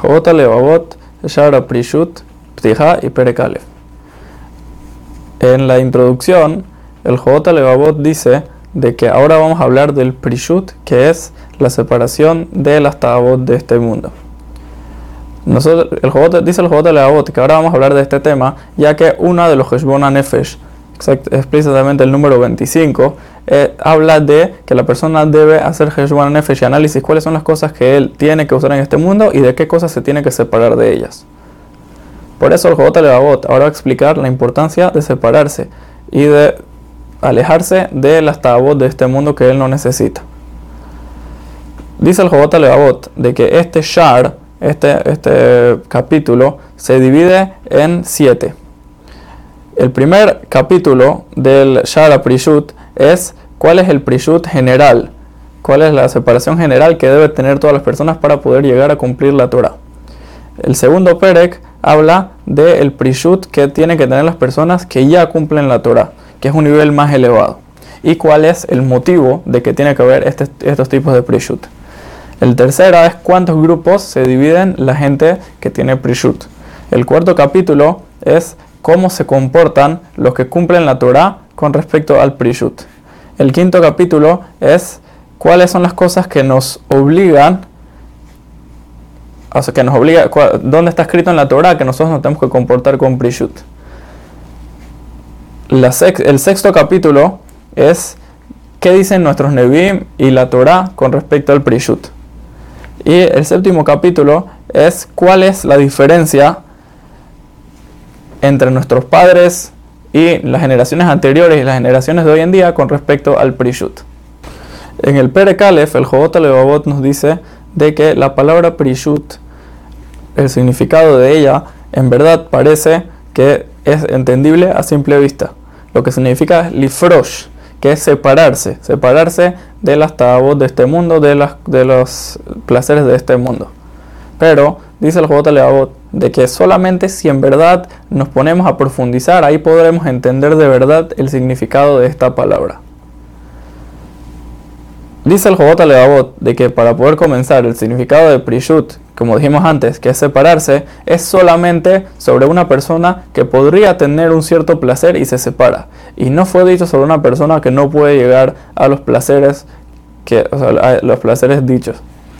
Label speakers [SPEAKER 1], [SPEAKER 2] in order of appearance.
[SPEAKER 1] Jota Levavot, Shara Prishut, Ptija y Perekalev. En la introducción, el Jota Levavot dice de que ahora vamos a hablar del Prishut, que es la separación de las tabot de este mundo. Nosotros, el dice el Jota Levavot que ahora vamos a hablar de este tema, ya que una de los Heshbon Nefesh, explícitamente el número 25, eh, habla de que la persona debe hacer Heshbon Nefesh y análisis cuáles son las cosas que él tiene que usar en este mundo y de qué cosas se tiene que separar de ellas. Por eso el Jota Levavot ahora va a explicar la importancia de separarse y de alejarse de las tabot de este mundo que él no necesita. Dice el Jota Levavot de que este Shar, este, este capítulo, se divide en siete. El primer capítulo del Shara Prishut es cuál es el Prishut general, cuál es la separación general que debe tener todas las personas para poder llegar a cumplir la Torah. El segundo Perek habla del Prishut que tienen que tener las personas que ya cumplen la Torah, que es un nivel más elevado. Y cuál es el motivo de que tiene que haber este, estos tipos de Prishut. El tercero es cuántos grupos se dividen la gente que tiene Prishut. El cuarto capítulo es cómo se comportan los que cumplen la Torah con respecto al Prishut. El quinto capítulo es cuáles son las cosas que nos obligan, o sea, que nos obliga, dónde está escrito en la Torah que nosotros nos tenemos que comportar con Prishut. el sexto capítulo es qué dicen nuestros Nebim y la Torah con respecto al Prishut. Y el séptimo capítulo es cuál es la diferencia entre nuestros padres y las generaciones anteriores y las generaciones de hoy en día con respecto al Prishut. En el Pere Kalef, el Jobot Levavot nos dice de que la palabra Prishut, el significado de ella, en verdad parece que es entendible a simple vista. Lo que significa lifrosh, que es separarse, separarse de las tabot de este mundo, de, las, de los placeres de este mundo. Pero dice el Jobot Levavot de que solamente si en verdad nos ponemos a profundizar, ahí podremos entender de verdad el significado de esta palabra. Dice el Jobot Levavot de que para poder comenzar el significado de Prishut, como dijimos antes, que es separarse, es solamente sobre una persona que podría tener un cierto placer y se separa. Y no fue dicho sobre una persona que no puede llegar a los placeres, que, los placeres dichos.